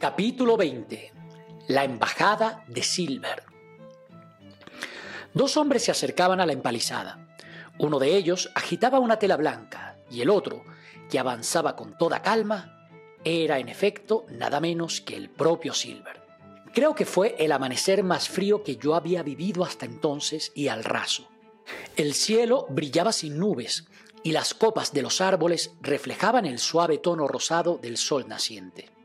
Capítulo 20. La embajada de Silver. Dos hombres se acercaban a la empalizada. Uno de ellos agitaba una tela blanca y el otro, que avanzaba con toda calma, era en efecto nada menos que el propio Silver. Creo que fue el amanecer más frío que yo había vivido hasta entonces y al raso. El cielo brillaba sin nubes y las copas de los árboles reflejaban el suave tono rosado del sol naciente.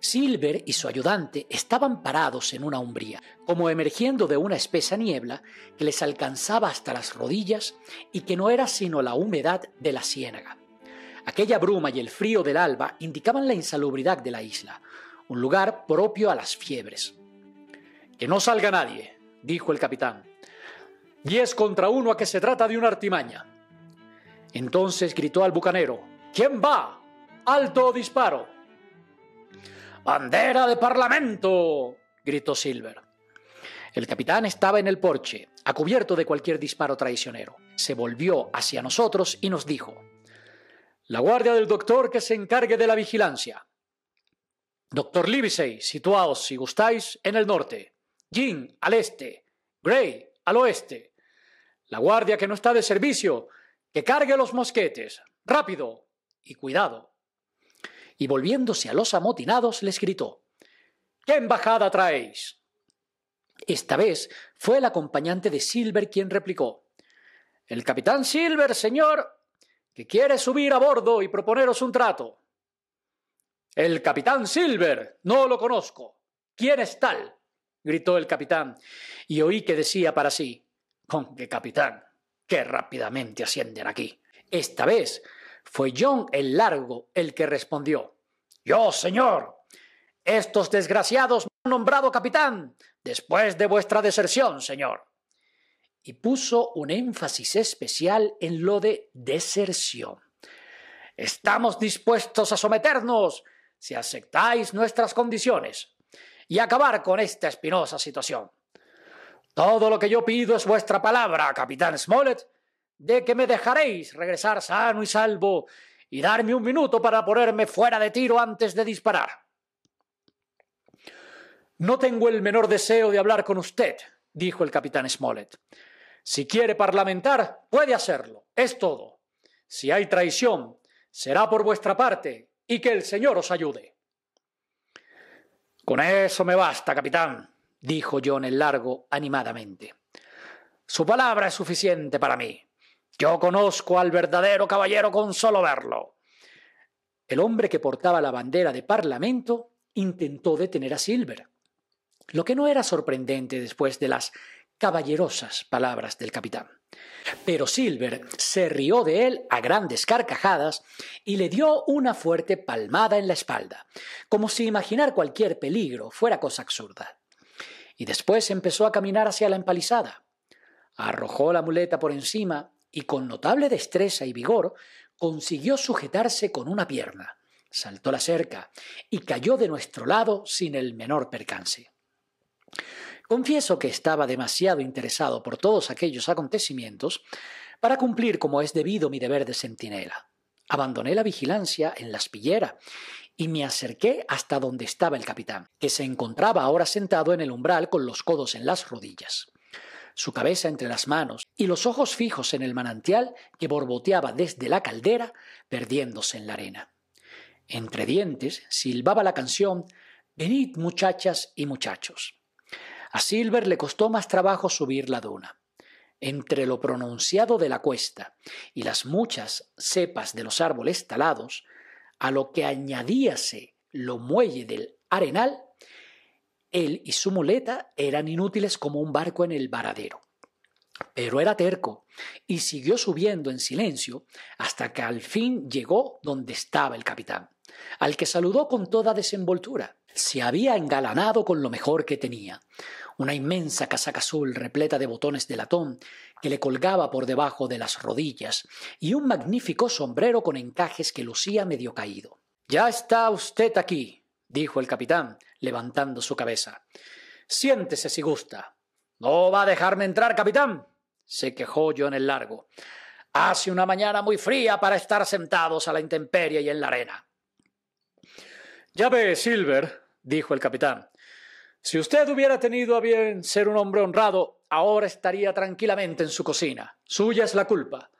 Silver y su ayudante estaban parados en una umbría, como emergiendo de una espesa niebla que les alcanzaba hasta las rodillas y que no era sino la humedad de la ciénaga. Aquella bruma y el frío del alba indicaban la insalubridad de la isla, un lugar propio a las fiebres. Que no salga nadie, dijo el capitán. Diez contra uno a que se trata de una artimaña. Entonces gritó al bucanero, ¿Quién va? ¡Alto disparo! ¡Bandera de Parlamento! gritó Silver. El capitán estaba en el porche, a cubierto de cualquier disparo traicionero. Se volvió hacia nosotros y nos dijo, La guardia del doctor que se encargue de la vigilancia. Doctor Livesey, situaos, si gustáis, en el norte. Jean, al este. Gray, al oeste. La guardia que no está de servicio, que cargue los mosquetes. Rápido. Y cuidado. Y volviéndose a los amotinados, les gritó, ¿Qué embajada traéis? Esta vez fue el acompañante de Silver quien replicó, El capitán Silver, señor, que quiere subir a bordo y proponeros un trato. El capitán Silver, no lo conozco. ¿Quién es tal? gritó el capitán, y oí que decía para sí, con qué capitán, qué rápidamente ascienden aquí. Esta vez fue John el Largo el que respondió. Yo, señor. Estos desgraciados me han nombrado capitán después de vuestra deserción, señor. Y puso un énfasis especial en lo de deserción. Estamos dispuestos a someternos si aceptáis nuestras condiciones y acabar con esta espinosa situación. Todo lo que yo pido es vuestra palabra, capitán Smollett, de que me dejaréis regresar sano y salvo y darme un minuto para ponerme fuera de tiro antes de disparar. No tengo el menor deseo de hablar con usted, dijo el capitán Smollett. Si quiere parlamentar, puede hacerlo. Es todo. Si hay traición, será por vuestra parte y que el Señor os ayude. Con eso me basta, capitán, dijo John el Largo animadamente. Su palabra es suficiente para mí. Yo conozco al verdadero caballero con solo verlo. El hombre que portaba la bandera de Parlamento intentó detener a Silver, lo que no era sorprendente después de las caballerosas palabras del capitán. Pero Silver se rió de él a grandes carcajadas y le dio una fuerte palmada en la espalda, como si imaginar cualquier peligro fuera cosa absurda. Y después empezó a caminar hacia la empalizada. Arrojó la muleta por encima y con notable destreza y vigor consiguió sujetarse con una pierna, saltó la cerca y cayó de nuestro lado sin el menor percance. Confieso que estaba demasiado interesado por todos aquellos acontecimientos para cumplir como es debido mi deber de centinela. Abandoné la vigilancia en la espillera y me acerqué hasta donde estaba el capitán, que se encontraba ahora sentado en el umbral con los codos en las rodillas su cabeza entre las manos y los ojos fijos en el manantial que borboteaba desde la caldera, perdiéndose en la arena. Entre dientes silbaba la canción Venid muchachas y muchachos. A Silver le costó más trabajo subir la duna. Entre lo pronunciado de la cuesta y las muchas cepas de los árboles talados, a lo que añadíase lo muelle del arenal, él y su muleta eran inútiles como un barco en el varadero. Pero era terco y siguió subiendo en silencio hasta que al fin llegó donde estaba el capitán, al que saludó con toda desenvoltura. Se había engalanado con lo mejor que tenía, una inmensa casaca azul repleta de botones de latón que le colgaba por debajo de las rodillas y un magnífico sombrero con encajes que lucía medio caído. Ya está usted aquí, dijo el capitán, levantando su cabeza. Siéntese si gusta. ¿No va a dejarme entrar, capitán? se quejó yo en el largo. Hace una mañana muy fría para estar sentados a la intemperie y en la arena. Ya ve, Silver, dijo el capitán. Si usted hubiera tenido a bien ser un hombre honrado, ahora estaría tranquilamente en su cocina. Suya es la culpa.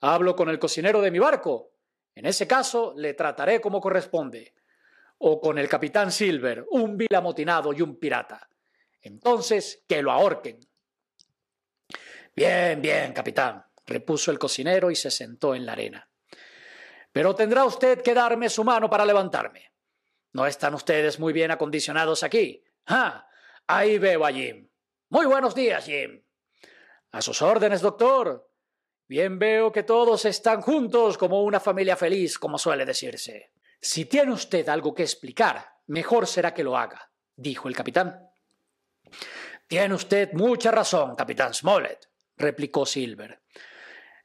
Hablo con el cocinero de mi barco. En ese caso, le trataré como corresponde. O con el capitán Silver, un vil amotinado y un pirata. Entonces, que lo ahorquen. Bien, bien, capitán, repuso el cocinero y se sentó en la arena. Pero tendrá usted que darme su mano para levantarme. No están ustedes muy bien acondicionados aquí. Ah, ahí veo a Jim. Muy buenos días, Jim. A sus órdenes, doctor. Bien veo que todos están juntos como una familia feliz, como suele decirse. Si tiene usted algo que explicar, mejor será que lo haga, dijo el capitán. Tiene usted mucha razón, capitán Smollett, replicó Silver.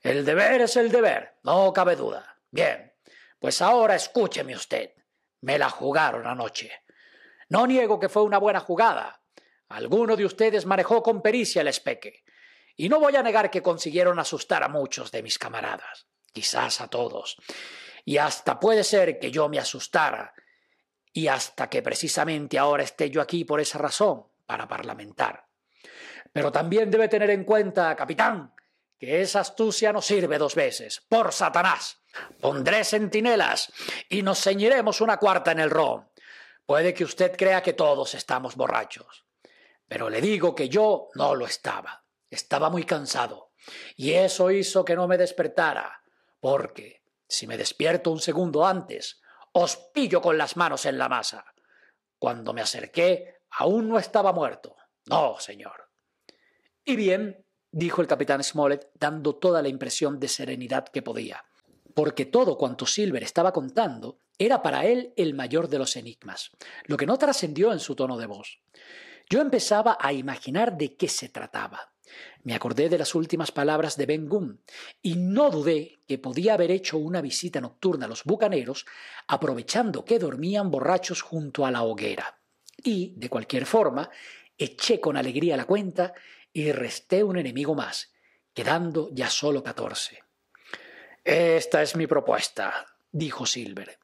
El deber es el deber, no cabe duda. Bien, pues ahora escúcheme usted. Me la jugaron anoche. No niego que fue una buena jugada. Alguno de ustedes manejó con pericia el espeque. Y no voy a negar que consiguieron asustar a muchos de mis camaradas, quizás a todos. Y hasta puede ser que yo me asustara. Y hasta que precisamente ahora esté yo aquí por esa razón, para parlamentar. Pero también debe tener en cuenta, capitán, que esa astucia no sirve dos veces. Por Satanás. Pondré centinelas y nos ceñiremos una cuarta en el ron. Puede que usted crea que todos estamos borrachos, pero le digo que yo no lo estaba. Estaba muy cansado y eso hizo que no me despertara, porque si me despierto un segundo antes, os pillo con las manos en la masa. Cuando me acerqué, aún no estaba muerto. No, señor. Y bien, dijo el capitán Smollett, dando toda la impresión de serenidad que podía porque todo cuanto Silver estaba contando era para él el mayor de los enigmas, lo que no trascendió en su tono de voz. Yo empezaba a imaginar de qué se trataba. Me acordé de las últimas palabras de Ben Gunn y no dudé que podía haber hecho una visita nocturna a los bucaneros aprovechando que dormían borrachos junto a la hoguera. Y, de cualquier forma, eché con alegría la cuenta y resté un enemigo más, quedando ya solo catorce. Esta es mi propuesta, dijo Silver.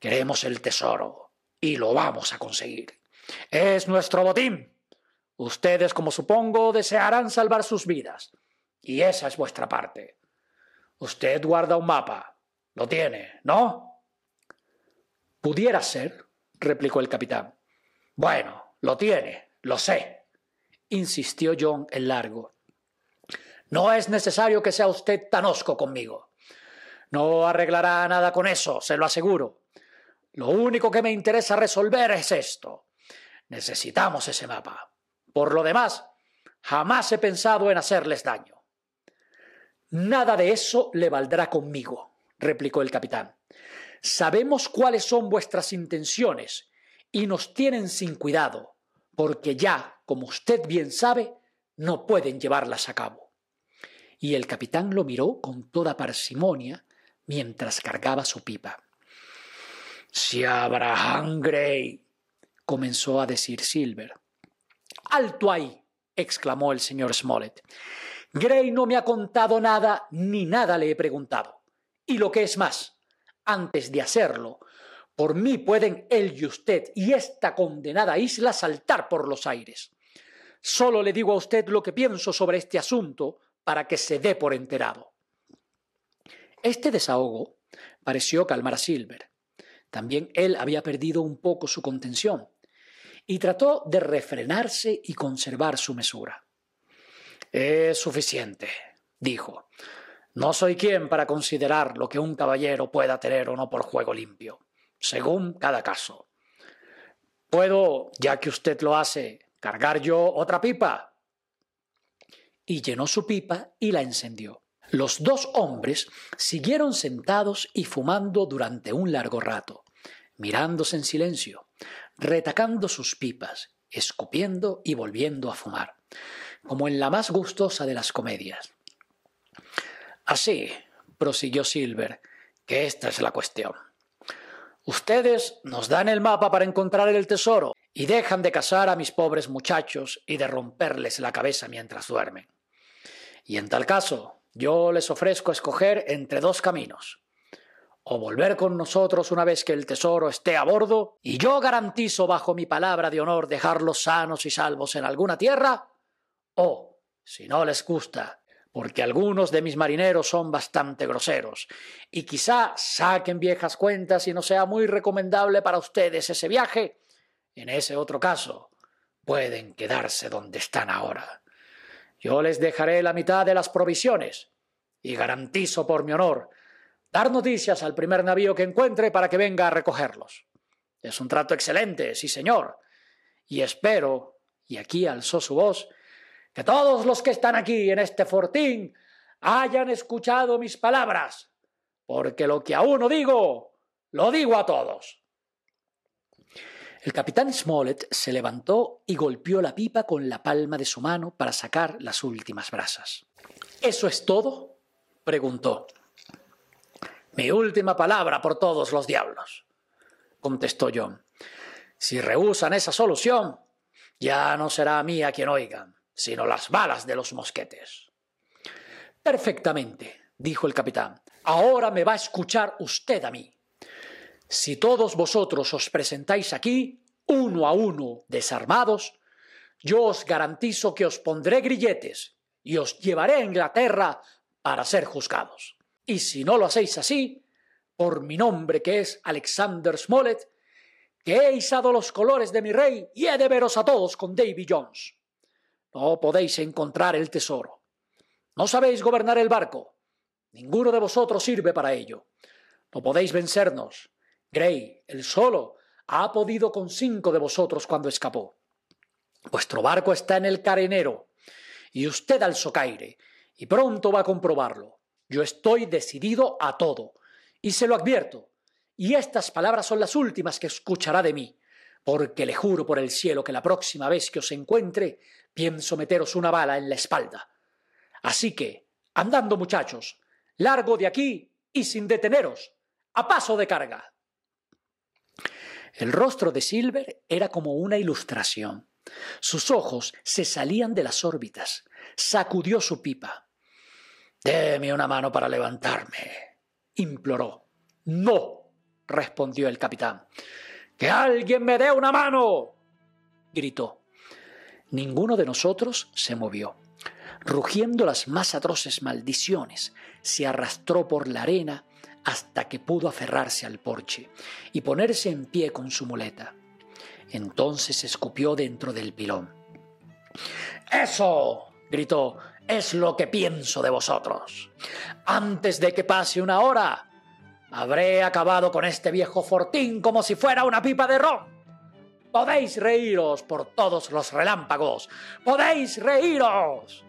Queremos el tesoro y lo vamos a conseguir. Es nuestro botín. Ustedes, como supongo, desearán salvar sus vidas. Y esa es vuestra parte. Usted guarda un mapa. Lo tiene, ¿no? Pudiera ser, replicó el capitán. Bueno, lo tiene, lo sé, insistió John el largo. No es necesario que sea usted tan osco conmigo. No arreglará nada con eso, se lo aseguro. Lo único que me interesa resolver es esto. Necesitamos ese mapa. Por lo demás, jamás he pensado en hacerles daño. Nada de eso le valdrá conmigo, replicó el capitán. Sabemos cuáles son vuestras intenciones y nos tienen sin cuidado, porque ya, como usted bien sabe, no pueden llevarlas a cabo. Y el capitán lo miró con toda parsimonia mientras cargaba su pipa. Si Abraham Gray, comenzó a decir Silver. Alto ahí, exclamó el señor Smollett. Gray no me ha contado nada ni nada le he preguntado. Y lo que es más, antes de hacerlo, por mí pueden él y usted y esta condenada isla saltar por los aires. Solo le digo a usted lo que pienso sobre este asunto para que se dé por enterado. Este desahogo pareció calmar a Silver. También él había perdido un poco su contención y trató de refrenarse y conservar su mesura. Es suficiente, dijo. No soy quien para considerar lo que un caballero pueda tener o no por juego limpio, según cada caso. ¿Puedo, ya que usted lo hace, cargar yo otra pipa? Y llenó su pipa y la encendió. Los dos hombres siguieron sentados y fumando durante un largo rato, mirándose en silencio, retacando sus pipas, escupiendo y volviendo a fumar, como en la más gustosa de las comedias. Así, prosiguió Silver, que esta es la cuestión. Ustedes nos dan el mapa para encontrar el tesoro y dejan de casar a mis pobres muchachos y de romperles la cabeza mientras duermen. Y en tal caso, yo les ofrezco escoger entre dos caminos. O volver con nosotros una vez que el tesoro esté a bordo, y yo garantizo bajo mi palabra de honor dejarlos sanos y salvos en alguna tierra, o, si no les gusta, porque algunos de mis marineros son bastante groseros, y quizá saquen viejas cuentas y no sea muy recomendable para ustedes ese viaje, en ese otro caso, pueden quedarse donde están ahora. Yo les dejaré la mitad de las provisiones, y garantizo por mi honor dar noticias al primer navío que encuentre para que venga a recogerlos. Es un trato excelente, sí señor. Y espero, y aquí alzó su voz, que todos los que están aquí en este fortín hayan escuchado mis palabras, porque lo que a uno digo, lo digo a todos. El capitán Smollett se levantó y golpeó la pipa con la palma de su mano para sacar las últimas brasas. ¿Eso es todo? preguntó. Mi última palabra por todos los diablos, contestó John. Si rehusan esa solución, ya no será a mí a quien oigan, sino las balas de los mosquetes. Perfectamente, dijo el capitán. Ahora me va a escuchar usted a mí. Si todos vosotros os presentáis aquí, uno a uno, desarmados, yo os garantizo que os pondré grilletes y os llevaré a Inglaterra para ser juzgados. Y si no lo hacéis así, por mi nombre que es Alexander Smollett, que he izado los colores de mi rey y he de veros a todos con Davy Jones. No podéis encontrar el tesoro. No sabéis gobernar el barco. Ninguno de vosotros sirve para ello. No podéis vencernos. Gray, el solo, ha podido con cinco de vosotros cuando escapó. Vuestro barco está en el carenero y usted al socaire, y pronto va a comprobarlo. Yo estoy decidido a todo, y se lo advierto, y estas palabras son las últimas que escuchará de mí, porque le juro por el cielo que la próxima vez que os encuentre pienso meteros una bala en la espalda. Así que, andando muchachos, largo de aquí y sin deteneros, a paso de carga. El rostro de Silver era como una ilustración. Sus ojos se salían de las órbitas. Sacudió su pipa. Deme una mano para levantarme, imploró. No, respondió el capitán. Que alguien me dé una mano, gritó. Ninguno de nosotros se movió. Rugiendo las más atroces maldiciones, se arrastró por la arena hasta que pudo aferrarse al porche y ponerse en pie con su muleta. Entonces escupió dentro del pilón. ¡Eso! gritó es lo que pienso de vosotros. Antes de que pase una hora, habré acabado con este viejo fortín como si fuera una pipa de ron. Podéis reíros por todos los relámpagos. Podéis reíros.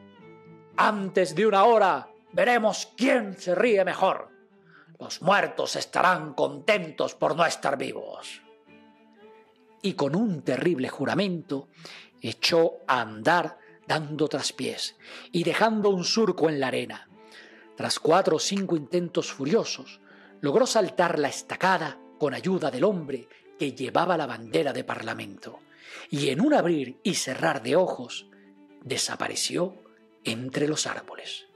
Antes de una hora veremos quién se ríe mejor. Los muertos estarán contentos por no estar vivos. Y con un terrible juramento echó a andar dando traspiés y dejando un surco en la arena. Tras cuatro o cinco intentos furiosos, logró saltar la estacada con ayuda del hombre que llevaba la bandera de parlamento, y en un abrir y cerrar de ojos, desapareció entre los árboles.